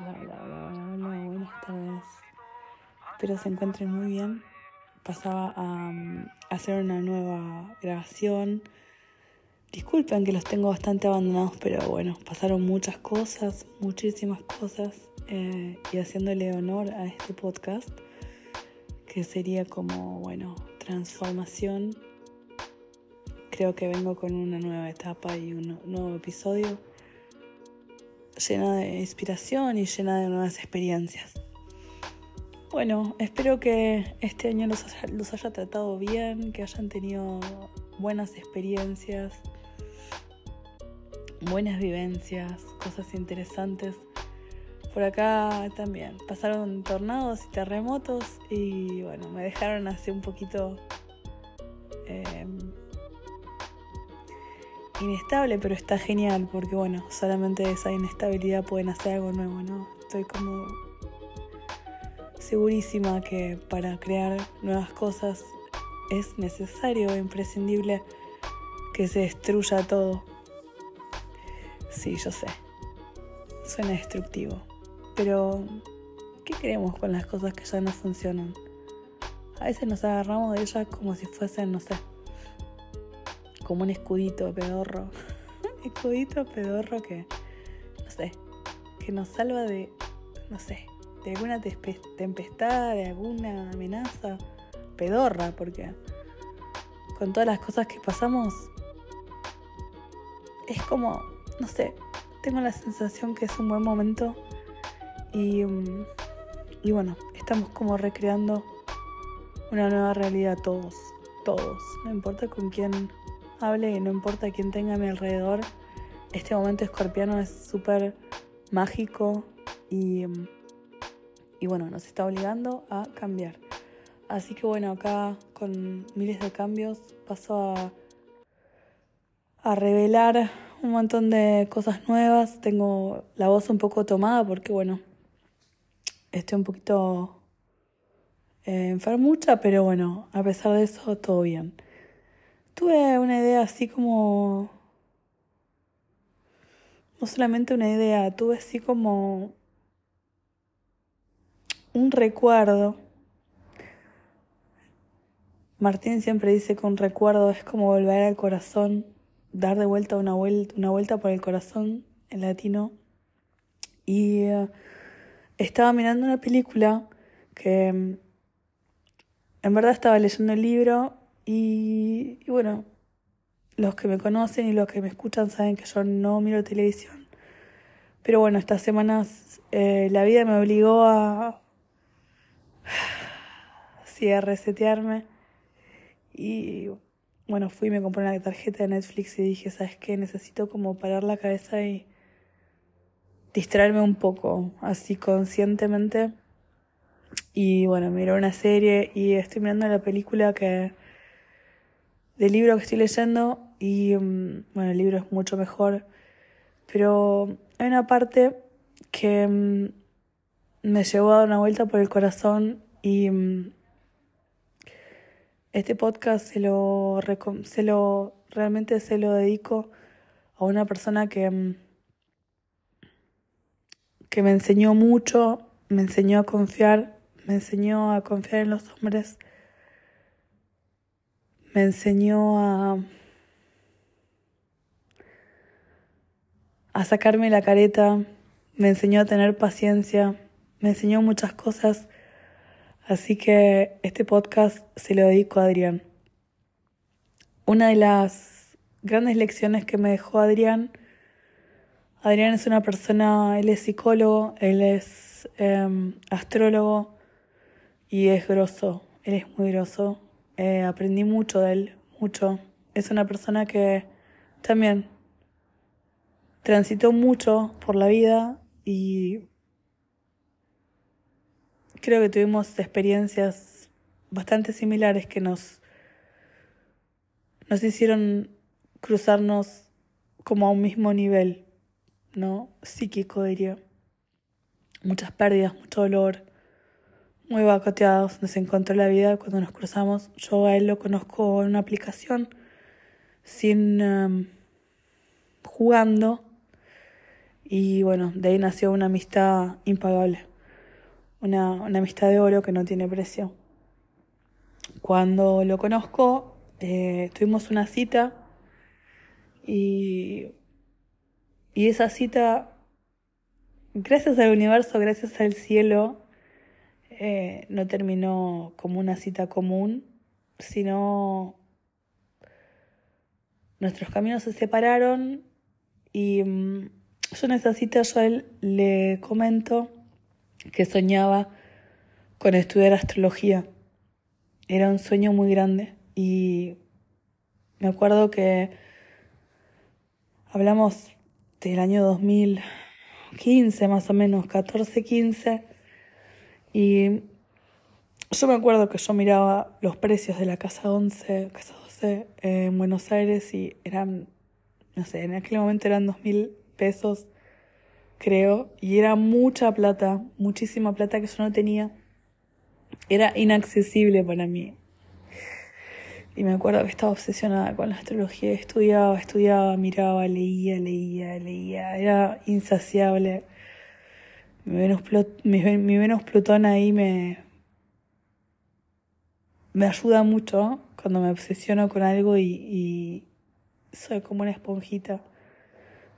Hola, hola, hola, hola, buenas tardes. Espero se encuentren muy bien. Pasaba a, um, hacer una nueva grabación. Disculpen que los tengo bastante abandonados, pero bueno, pasaron muchas cosas, muchísimas cosas. eh, y haciéndole honor a este podcast, que sería como, bueno, transformación. Creo que vengo con una nueva etapa y un nuevo episodio llena de inspiración y llena de nuevas experiencias. Bueno, espero que este año los haya, tratado bien, que hayan tenido buenas experiencias, buenas vivencias, cosas interesantes. Por acá también pasaron tornados y terremotos y bueno, me dejaron así un poquito eh, inestable, pero está genial porque bueno, solamente de esa inestabilidad pueden hacer algo nuevo, ¿no? Estoy como segurísima que para crear nuevas cosas es necesario e imprescindible que se destruya todo. Sí, yo sé. Suena destructivo. Pero, ¿qué queremos con las cosas que ya no funcionan? A veces nos agarramos de ellas como si fuesen, no sé, como un escudito pedorro. escudito pedorro que, no sé, que nos salva de, no sé, de alguna tempestad, de alguna amenaza. Pedorra, porque con todas las cosas que pasamos, es como, no sé, tengo la sensación que es un buen momento y, y bueno, estamos como recreando una nueva realidad todos, todos, no importa con quién hable y no importa quién tenga a mi alrededor, este momento escorpiano es súper mágico y, y bueno, nos está obligando a cambiar. Así que bueno, acá con miles de cambios paso a, a revelar un montón de cosas nuevas. Tengo la voz un poco tomada porque bueno, estoy un poquito eh, enfermucha, pero bueno, a pesar de eso, todo bien. Tuve una idea así como... No solamente una idea, tuve así como un recuerdo. Martín siempre dice que un recuerdo es como volver al corazón, dar de vuelta una vuelta, una vuelta por el corazón en latino. Y uh, estaba mirando una película que en verdad estaba leyendo el libro y, bueno, los que me conocen y los que me escuchan saben que yo no miro televisión. Pero bueno, estas semanas eh, la vida me obligó a, sí, a resetearme. Y bueno, fui y me compré una tarjeta de Netflix y dije, ¿sabes qué? Necesito como parar la cabeza y distraerme un poco, así conscientemente. Y bueno, miré una serie y estoy mirando la película que del libro que estoy leyendo y um, bueno, el libro es mucho mejor, pero hay una parte que um, me llevó a dar una vuelta por el corazón y um, este podcast se lo, se lo realmente se lo dedico a una persona que que me enseñó mucho, me enseñó a confiar, me enseñó a confiar en los hombres me enseñó a, sacarme la careta, me enseñó a tener paciencia, me enseñó muchas cosas, así que este podcast se lo dedico a Adrián. Una de las grandes lecciones que me dejó Adrián, Adrián es una persona, él es psicólogo, él es eh, astrólogo y es grosso, él es muy grosso, eh, aprendí mucho de él, mucho. Es una persona que también transitó mucho por la vida y creo que tuvimos experiencias bastante similares que nos, nos hicieron cruzarnos como a un mismo nivel, ¿no? Psíquico, diría. Muchas pérdidas, mucho dolor muy bacoteados. Nos encontró la vida cuando nos cruzamos. Yo a él lo conozco en una aplicación, sin um, jugando. Y bueno, de ahí nació una amistad impagable, una, una amistad de oro que no tiene precio. Cuando lo conozco, eh, tuvimos una cita y, y esa cita, gracias al universo, gracias al cielo, eh, no terminó como una cita común, sino nuestros caminos se separaron y mm, yo en esa cita yo a le comento que soñaba con estudiar astrología. Era un sueño muy grande y me acuerdo que hablamos del año 2015 más o menos, 14, 15 y yo me acuerdo que yo miraba los precios de la casa 11, casa 12 en Buenos Aires y eran, no sé, en aquel momento eran 2.000 pesos, creo, y era mucha plata, muchísima plata que yo no tenía. Era inaccesible para mí. Y me acuerdo que estaba obsesionada con la astrología, estudiaba, estudiaba, miraba, leía, leía, leía, era insaciable. Mi Venus, mi, Venus Plutón ahí me, me ayuda mucho cuando me obsesiono con algo y, soy como una esponjita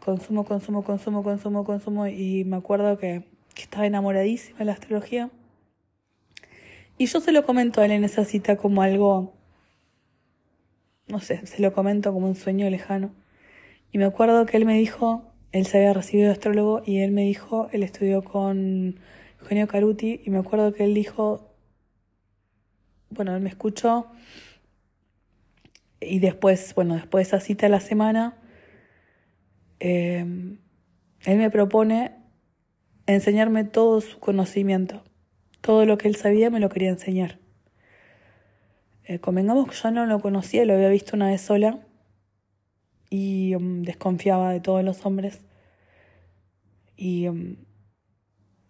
consumo, consumo, consumo, consumo, consumo. Y me acuerdo que, estaba enamoradísima de la astrología. Y yo se lo comento a él en esa cita como algo, no sé, se lo comento como un sueño lejano. Y me acuerdo que él me dijo, él se había recibido de astrólogo y él me dijo, él estudió con Eugenio Caruti y me acuerdo que él dijo, bueno, él me escuchó y después, bueno, después de esa cita de la semana, Em, él me propone enseñarme todo su conocimiento. Todo lo que él sabía me lo quería enseñar. Eh, convengamos que yo no lo conocía, lo había visto una vez sola y em, desconfiaba de todos los hombres. Y em,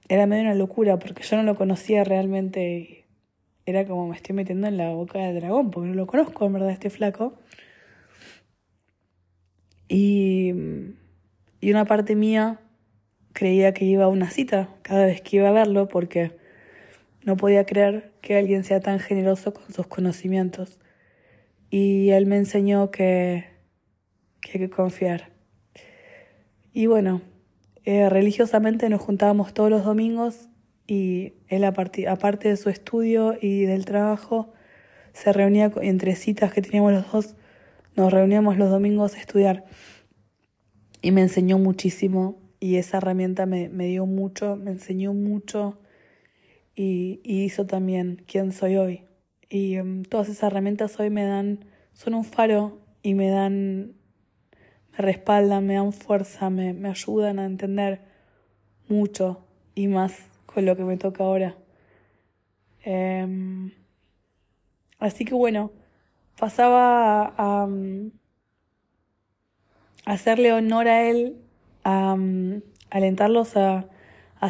era medio una locura porque yo no lo conocía realmente. Era como me estoy metiendo en la boca del dragón porque no lo conozco, en verdad, este flaco. Y, y una parte mía creía que iba a una cita cada vez que iba a verlo porque no podía creer que alguien sea tan generoso con sus conocimientos. Y él me enseñó que, que hay que confiar. Y bueno, eh, religiosamente nos juntábamos todos los domingos y él aparte de su estudio y del trabajo se reunía entre citas que teníamos los dos nos reuníamos los domingos a estudiar y me enseñó muchísimo y esa herramienta me, me dio mucho, me enseñó mucho y, hizo también quién soy hoy. Y um, todas esas herramientas hoy me dan, son un faro y me dan, respaldan, me dan fuerza, me, me ayudan a entender mucho y más con lo que me toca ahora. Em, así que bueno, pasaba a, mm, hacerle honor a él, a, mm, alentarlos a,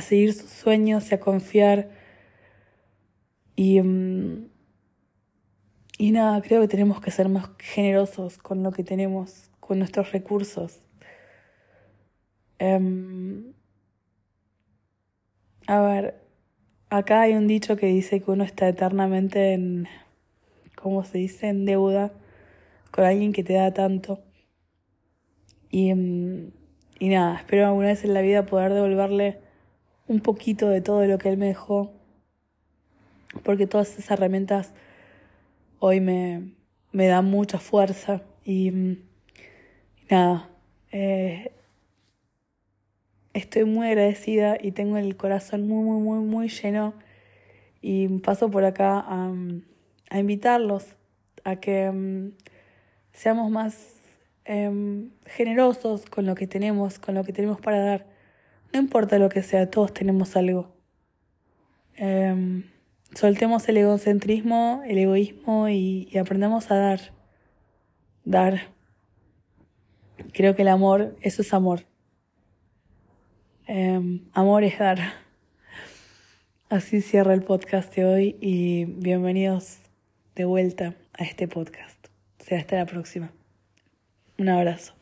seguir sus sueños y a confiar. Y, mm, y nada, creo que tenemos que ser más generosos con lo que tenemos, con nuestros recursos. Em, a ver, acá hay un dicho que dice que uno está eternamente en como se dice, en deuda con alguien que te da tanto. Y, mm, y nada, espero alguna vez en la vida poder devolverle un poquito de todo lo que él me dejó, porque todas esas herramientas hoy me, me dan mucha fuerza y, mm, nada, eh, estoy muy agradecida y tengo el corazón muy, muy, muy, muy lleno y paso por acá a a invitarlos a que mm, seamos más em, generosos con lo que tenemos, con lo que tenemos para dar. No importa lo que sea, todos tenemos algo. Em, soltemos el egocentrismo, el egoísmo y, aprendamos a dar. Dar. Creo que el amor, eso es amor. Em, amor es dar. Así cierra el podcast de hoy y bienvenidos de vuelta a este podcast. Será hasta la próxima. Un abrazo.